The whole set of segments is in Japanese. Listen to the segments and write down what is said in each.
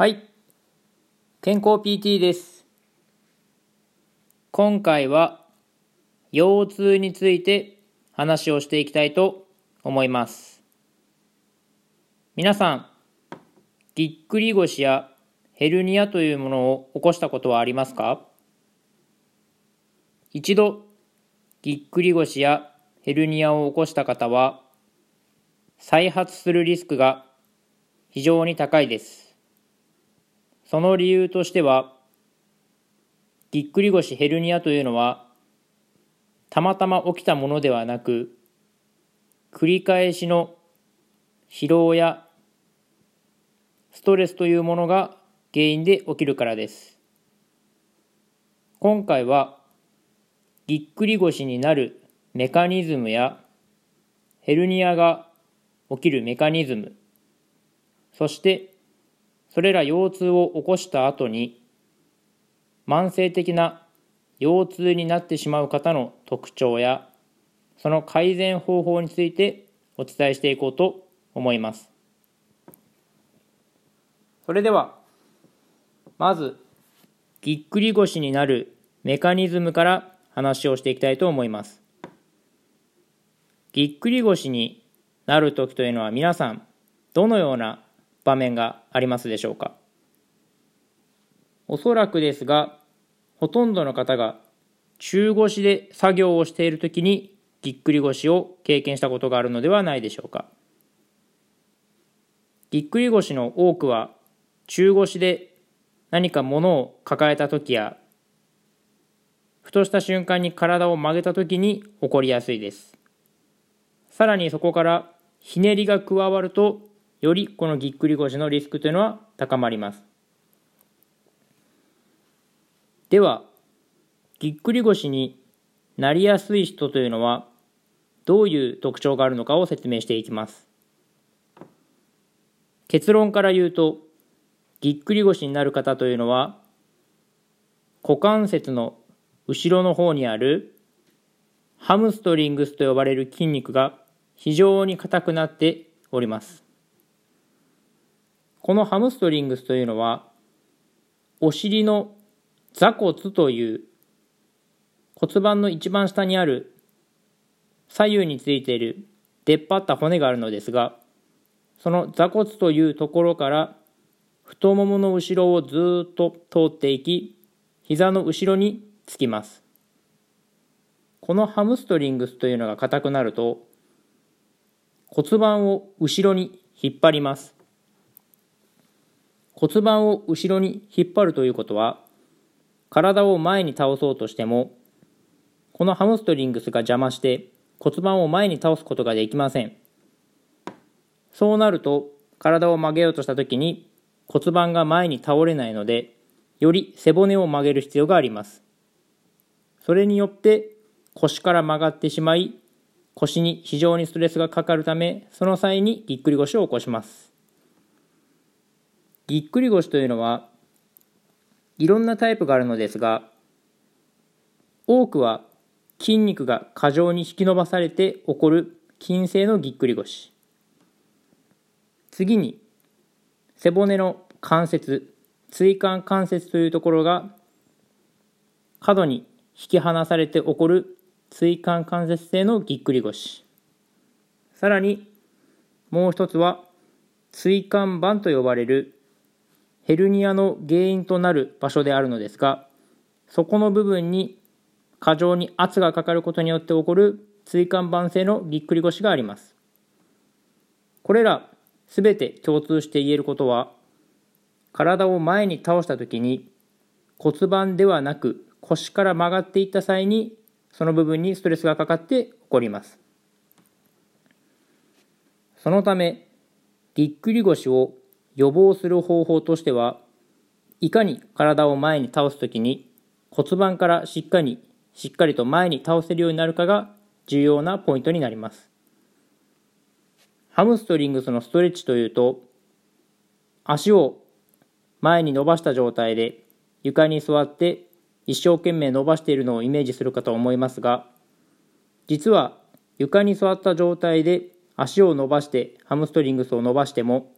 はい。健康 PT です。今回は腰痛について話をしていきたいと思います。皆さん、ぎっくり腰やヘルニアというものを起こしたことはありますか？一度、ぎっくり腰やヘルニアを起こした方は、再発するリスクが非常に高いです。その理由としては、ぎっくり腰ヘルニアというのは、たまたま起きたものではなく、繰り返しの疲労やストレスというものが原因で起きるからです。今回は、ぎっくり腰になるメカニズムや、ヘルニアが起きるメカニズム、そしてそれら腰痛を起こした後に慢性的な腰痛になってしまう方の特徴やその改善方法についてお伝えしていこうと思います。それではまずぎっくり腰になるメカニズムから話をしていきたいと思います。ぎっくり腰になる時というのは皆さんどのような場面がありますでしょうか？おそらくですがほとんどの方が中腰で作業をしている時にぎっくり腰を経験したことがあるのではないでしょうか。ぎっくり腰の多くは中腰で何か物を抱えた時やふとした瞬間に体を曲げた時に起こりやすいです。さらにそこからひねりが加わるとよりこのぎっくり腰のリスクというのは高まります。ではぎっくり腰になりやすい人というのはどういう特徴があるのかを説明していきます。結論から言うとぎっくり腰になる方というのは股関節の後ろの方にあるハムストリングスと呼ばれる筋肉が非常に硬くなっております。このハムストリングスというのはお尻の座骨という骨盤の一番下にある左右についている出っ張った骨があるのですがその座骨というところから太ももの後ろをずっと通っていき膝の後ろにつきます。このハムストリングスというのが硬くなると骨盤を後ろに引っ張ります。骨盤を後ろに引っ張るということは体を前に倒そうとしてもこのハムストリングスが邪魔して骨盤を前に倒すことができません。そうなると体を曲げようとした時に骨盤が前に倒れないのでより背骨を曲げる必要があります。それによって腰から曲がってしまい腰に非常にストレスがかかるためその際にぎっくり腰を起こします。ぎっくり腰というのはいろんなタイプがあるのですが多くは筋肉が過剰に引き伸ばされて起こる筋性のぎっくり腰。次に背骨の関節椎間関節というところが過度に引き離されて起こる椎間関節性のぎっくり腰。さらにもう一つは椎間板と呼ばれるヘルニアの原因となる場所であるのですがそこの部分に過剰に圧がかかることによって起こる椎間板性のぎっくり腰があります。これらすべて共通して言えることは体を前に倒した時に骨盤ではなく腰から曲がっていった際にその部分にストレスがかかって起こります。そのためぎっくり腰を予防する方法としてはいかに体を前に倒す時に骨盤からしっかりしっかりと前に倒せるようになるかが重要なポイントになります。ハムストリングスのストレッチというと足を前に伸ばした状態で床に座って一生懸命伸ばしているのをイメージするかと思いますが実は床に座った状態で足を伸ばしてハムストリングスを伸ばしても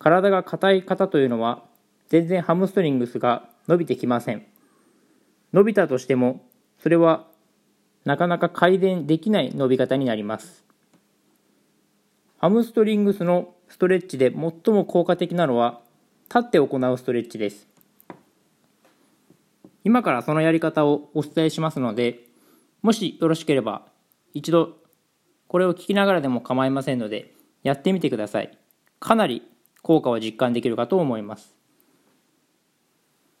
体が硬い方というのは全然ハムストリングスが伸びてきません。伸びたとしてもそれはなかなか改善できない伸び方になります。ハムストリングスのストレッチで最も効果的なのは立って行うストレッチです。今からそのやり方をお伝えしますのでもしよろしければ一度これを聞きながらでも構いませんのでやってみてください。かなり効果を実感できるかと思います。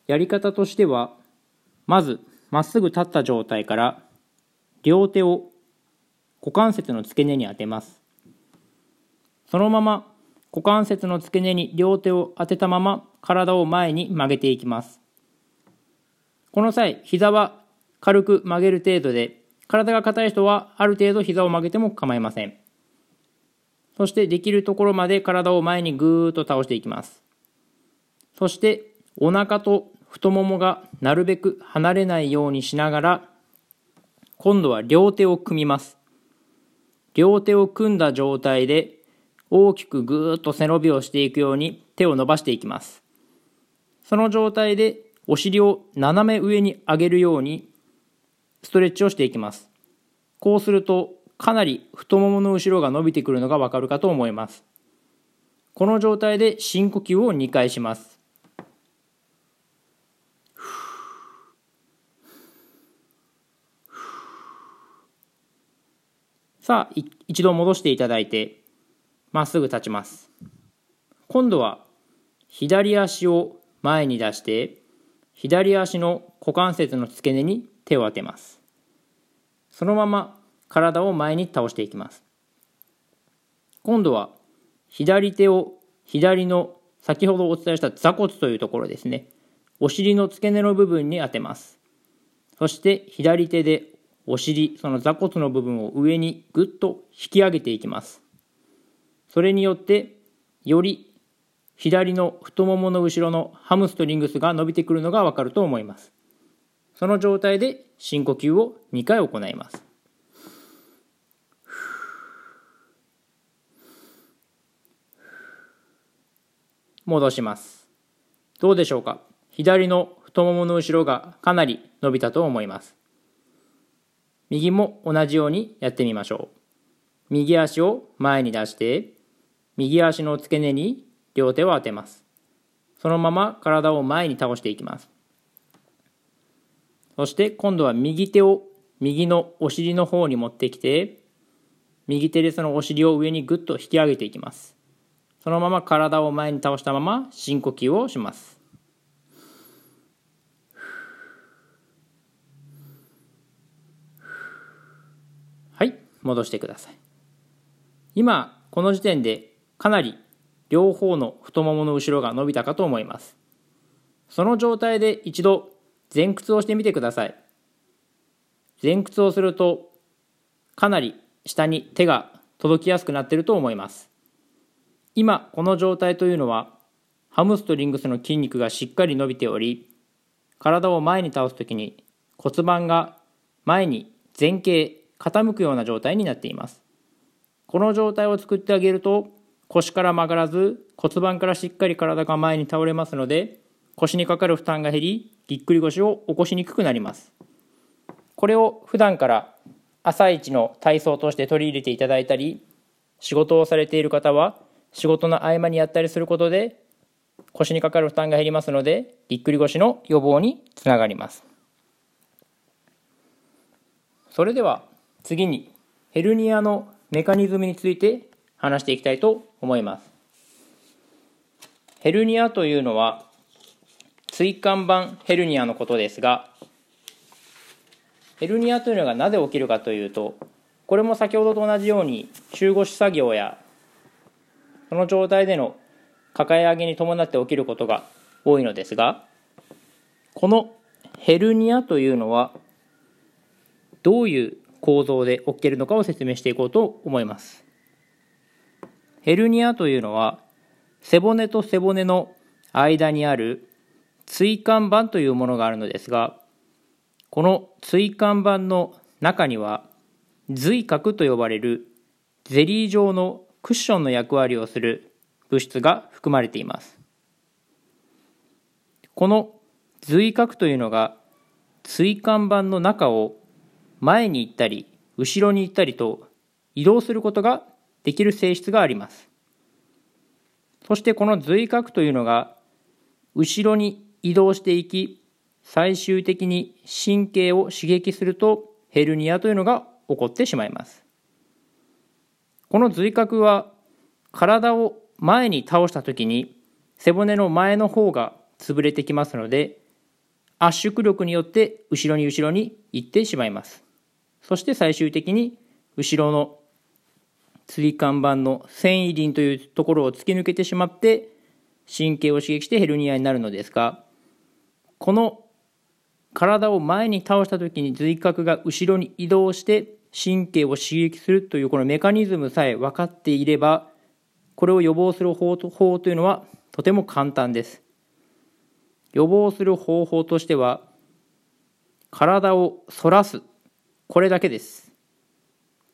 やり方としてはまずまっすぐ立った状態から両手を股関節の付け根に当てます。そのまま股関節の付け根に両手を当てたまま体を前に曲げていきます。この際膝は軽く曲げる程度で体が硬い人はある程度膝を曲げても構いません。そしてできるところまで体を前にぐーっと倒していきます。そしてお腹と太ももがなるべく離れないようにしながら今度は両手を組みます。両手を組んだ状態で大きくぐーっと背伸びをしていくように手を伸ばしていきます。その状態でお尻を斜め上に上げるようにストレッチをしていきます。こうするとかなり太ももの後ろが伸びてくるのがわかるかと思います。この状態で深呼吸を2回します。さあ一度戻していただいてまっすぐ立ちます。今度は左足を前に出して左足の股関節の付け根に手を当てます。そのまま体を前に倒していきます今度は左手を左の先ほどお伝えした座骨というところですねお尻の付け根の部分に当てますそして左手でお尻、その座骨の部分を上にぐっと引き上げていきます。それによって、より左の太ももの後ろのハムストリングスが伸びてくるのがわかると思います。その状態で深呼吸を2回行います。戻します。どうでしょうか？左の太ももの後ろがかなり伸びたと思います。右も同じようにやってみましょう。右足を前に出して、右足の付け根に両手を当てます。そのまま体を前に倒していきます。そして今度は右手を右のお尻の方に持ってきて、右手でそのお尻を上にぐっと引き上げていきます。そのまま体を前に倒したまま深呼吸をします。はい。戻してください。今この時点でかなり両方の太ももの後ろが伸びたかと思います。その状態で一度前屈をしてみてください。前屈をするとかなり下に手が届きやすくなっていると思います。今この状態というのはハムストリングスの筋肉がしっかり伸びており体を前に倒す時に骨盤が前に前傾傾くような状態になっています。この状態を作ってあげると腰から曲がらず骨盤からしっかり体が前に倒れますので腰にかかる負担が減りぎっくり腰を起こしにくくなります。これを普段から朝一の体操として取り入れていただいたり仕事をされている方は仕事の合間にやったりすることで腰にかかる負担が減りますのでぎっくり腰の予防につながりますそれでは次にヘルニアのメカニズムについて話していきたいと思います。ヘルニアというのは椎間板ヘルニアのことですがヘルニアというのがなぜ起きるかというとこれも先ほどと同じように中腰作業やその状態での抱え上げに伴って起きることが多いのですがこのヘルニアというのはどういう構造で起きているのかを説明していこうと思います。ヘルニアというのは背骨と背骨の間にある椎間板というものがあるのですがこの椎間板の中には髄核と呼ばれるゼリー状のクッションの役割をする物質が含まれています。この髄核というのが椎間板の中を前に行ったり後ろに行ったりと移動することができる性質があります。そしてこの髄核というのが後ろに移動していき最終的に神経を刺激するとヘルニアというのが起こってしまいます。この髄核は体を前に倒した時に背骨の前の方が潰れてきますので圧縮力によって後ろに後ろに行ってしまいます。そして最終的に後ろの椎間板の繊維輪というところを突き抜けてしまって神経を刺激してヘルニアになるのですがこの体を前に倒した時に髄核が後ろに移動して神経を刺激するというこのメカニズムさえ分かっていればこれを予防する方法というのはとても簡単です。予防する方法としては体を反らすこれだけです。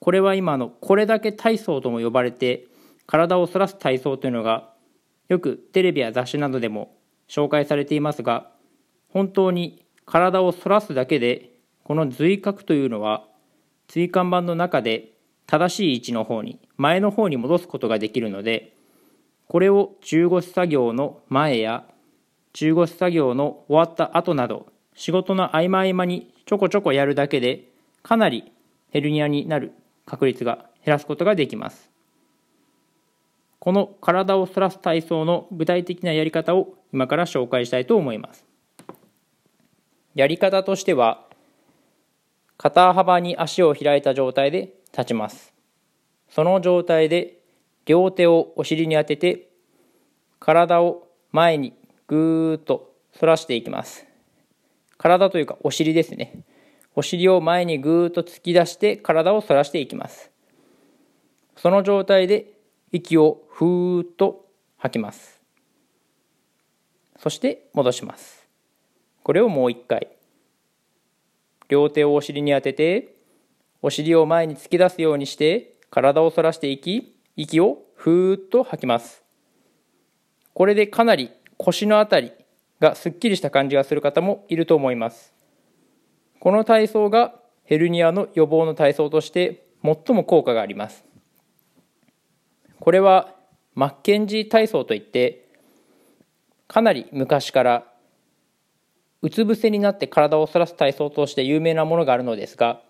これは今のこれだけ体操とも呼ばれて体を反らす体操というのがよくテレビや雑誌などでも紹介されていますが本当に体を反らすだけでこの髄核というのは椎間板の中で正しい位置の方に前の方に戻すことができるのでこれを中腰作業の前や中腰作業の終わった後など仕事の合間合間にちょこちょこやるだけでかなりヘルニアになる確率が減らすことができます。この体を反らす体操の具体的なやり方を今から紹介したいと思います。やり方としては肩幅に足を開いた状態で立ちます。その状態で両手をお尻に当てて体を前にぐーっと反らしていきます。体というかお尻ですね。お尻を前にぐーっと突き出して体を反らしていきます。その状態で息をふーっと吐きます。そして戻します。これをもう一回。両手をお尻に当ててお尻を前に突き出すようにして体を反らしていき息をふーっと吐きます。これでかなり腰のあたりがすっきりした感じがする方もいると思います。この体操がヘルニアの予防の体操として最も効果があります。これはマッケンジー体操といってかなり昔からうつ伏せになって体を反らす体操として有名なものがあるのですが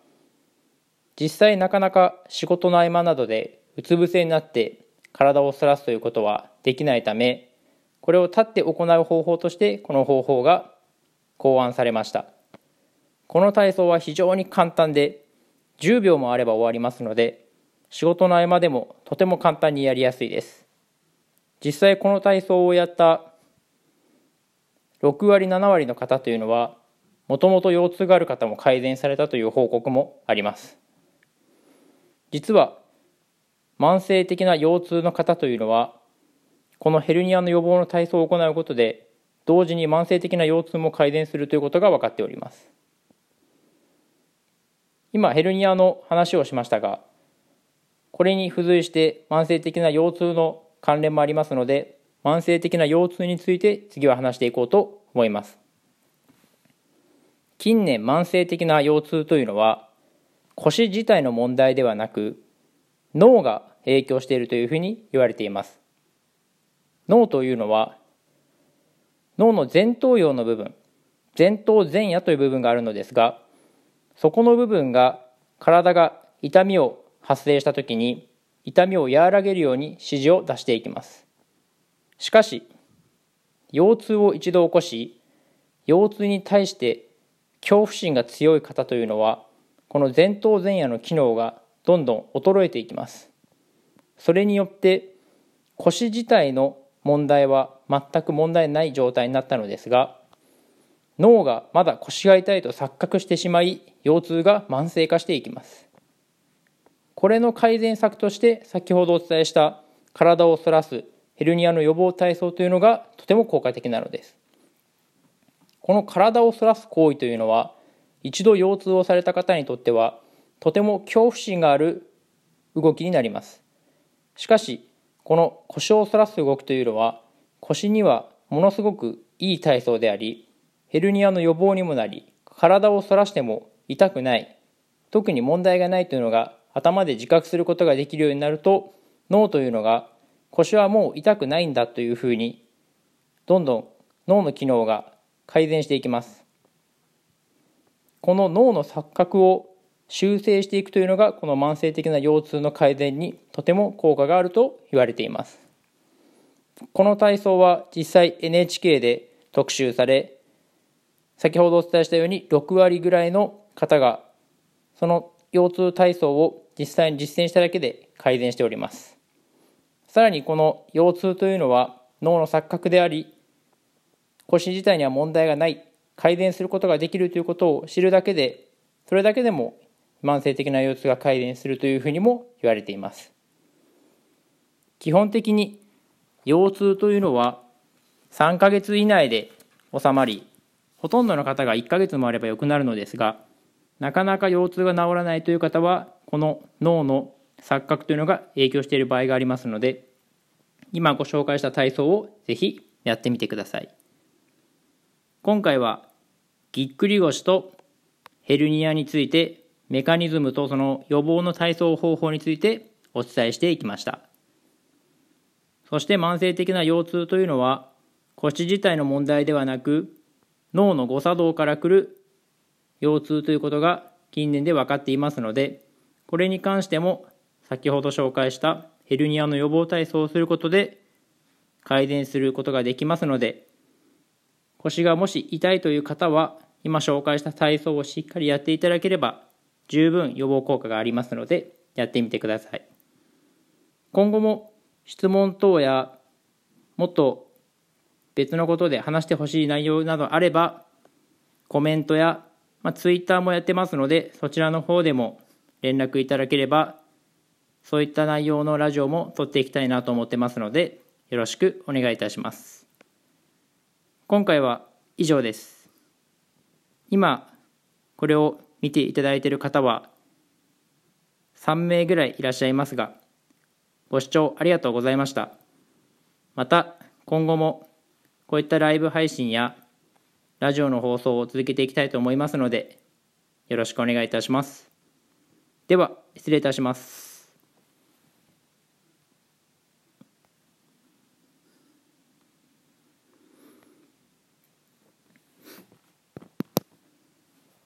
実際なかなか仕事の合間などでうつ伏せになって体を反らすということはできないためこれを立って行う方法としてこの方法が考案されました。この体操は非常に簡単で10秒もあれば終わりますので仕事の合間でもとても簡単にやりやすいです。実際この体操をやった6割7割の方というのはもともと腰痛がある方も改善されたという報告もあります。実は慢性的な腰痛の方というのはこのヘルニアの予防の体操を行うことで同時に慢性的な腰痛も改善するということが分かっております。今ヘルニアの話をしましたがこれに付随して慢性的な腰痛の関連もありますので慢性的な腰痛について次は話していこうと思います。近年慢性的な腰痛というのは腰自体の問題ではなく脳が影響しているというふうに言われています。脳というのは脳の前頭葉の部分前頭前野という部分があるのですがそこの部分が体が痛みを発生した時に痛みを和らげるように指示を出していきます。しかし腰痛を一度起こし腰痛に対して恐怖心が強い方というのはこの前頭前野の機能がどんどん衰えていきます。それによって腰自体の問題は全く問題ない状態になったのですが脳がまだ腰が痛いと錯覚してしまい腰痛が慢性化していきます。これの改善策として先ほどお伝えした体を反らすヘルニアの予防体操というのがとても効果的なのです。この体を反らす行為というのは一度腰痛をされた方にとってはとても恐怖心がある動きになります。しかしこの腰を反らす動きというのは腰にはものすごくいい体操でありヘルニアの予防にもなり体を反らしても痛くない特に問題がないというのが頭で自覚することができるようになると脳というのが腰はもう痛くないんだというふうにどんどん脳の機能が改善していきます。この脳の錯覚を修正していくというのがこの慢性的な腰痛の改善にとても効果があると言われています。この体操は実際 NHK で特集され先ほどお伝えしたように6割ぐらいの方がその腰痛体操を実際に実践しただけで改善しております。さらにこの腰痛というのは脳の錯覚であり腰自体には問題がない改善することができるということを知るだけでそれだけでも慢性的な腰痛が改善するというふうにも言われています。基本的に腰痛というのは3ヶ月以内で収まりほとんどの方が1ヶ月もあれば良くなるのですがなかなか腰痛が治らないという方はこの脳の錯覚というのが影響している場合がありますので今ご紹介した体操をぜひやってみてください。今回はぎっくり腰とヘルニアについてメカニズムとその予防の体操方法についてお伝えしていきました。そして慢性的な腰痛というのは腰自体の問題ではなく脳の誤作動からくる腰痛ということが近年で分かっていますのでこれに関しても先ほど紹介したヘルニアの予防体操をすることで改善することができますので腰がもし痛いという方は今紹介した体操をしっかりやっていただければ十分予防効果がありますのでやってみてください。今後も質問等やもっと別のことで話してほしい内容などあればコメントやまあ、ツイッターもやってますので、そちらの方でも連絡いただければ、そういった内容のラジオも撮っていきたいなと思ってますので、よろしくお願いいたします。今回は以上です。今、これを見ていただいている方は、3名ぐらいいらっしゃいますが、ご視聴ありがとうございました。また、今後もこういったライブ配信やラジオの放送を続けていきたいと思いますので、よろしくお願いいたします。では、失礼いたします。